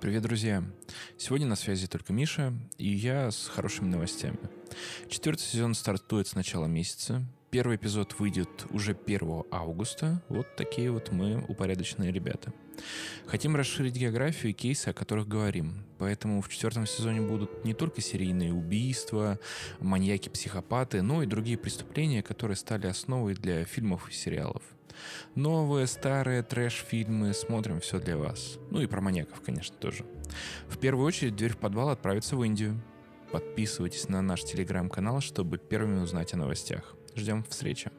Привет, друзья! Сегодня на связи только Миша, и я с хорошими новостями. Четвертый сезон стартует с начала месяца. Первый эпизод выйдет уже 1 августа. Вот такие вот мы упорядоченные ребята. Хотим расширить географию и кейсы, о которых говорим. Поэтому в четвертом сезоне будут не только серийные убийства, маньяки-психопаты, но и другие преступления, которые стали основой для фильмов и сериалов. Новые, старые трэш-фильмы, смотрим все для вас. Ну и про маньяков, конечно, тоже. В первую очередь дверь в подвал отправится в Индию. Подписывайтесь на наш телеграм-канал, чтобы первыми узнать о новостях. Ждем встречи.